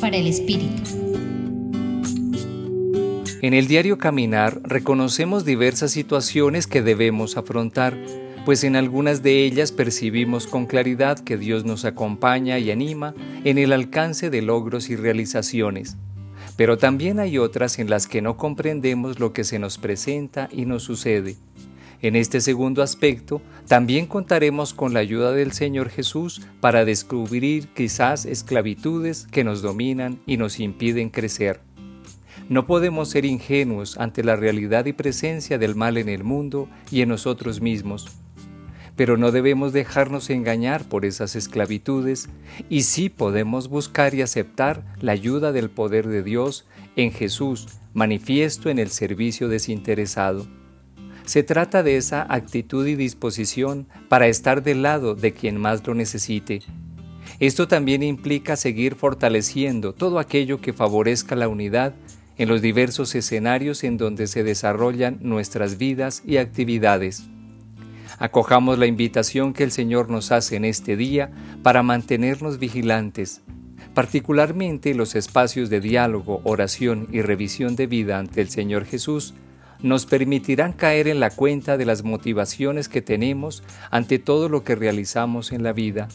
Para el Espíritu. En el diario caminar reconocemos diversas situaciones que debemos afrontar, pues en algunas de ellas percibimos con claridad que Dios nos acompaña y anima en el alcance de logros y realizaciones. Pero también hay otras en las que no comprendemos lo que se nos presenta y nos sucede. En este segundo aspecto, también contaremos con la ayuda del Señor Jesús para descubrir quizás esclavitudes que nos dominan y nos impiden crecer. No podemos ser ingenuos ante la realidad y presencia del mal en el mundo y en nosotros mismos. Pero no debemos dejarnos engañar por esas esclavitudes y sí podemos buscar y aceptar la ayuda del poder de Dios en Jesús, manifiesto en el servicio desinteresado. Se trata de esa actitud y disposición para estar del lado de quien más lo necesite. Esto también implica seguir fortaleciendo todo aquello que favorezca la unidad en los diversos escenarios en donde se desarrollan nuestras vidas y actividades. Acojamos la invitación que el Señor nos hace en este día para mantenernos vigilantes, particularmente los espacios de diálogo, oración y revisión de vida ante el Señor Jesús, nos permitirán caer en la cuenta de las motivaciones que tenemos ante todo lo que realizamos en la vida.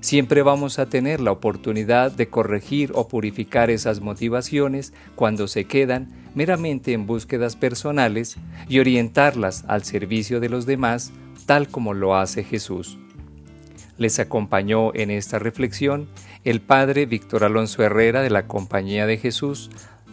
Siempre vamos a tener la oportunidad de corregir o purificar esas motivaciones cuando se quedan meramente en búsquedas personales y orientarlas al servicio de los demás, tal como lo hace Jesús. Les acompañó en esta reflexión el Padre Víctor Alonso Herrera de la Compañía de Jesús,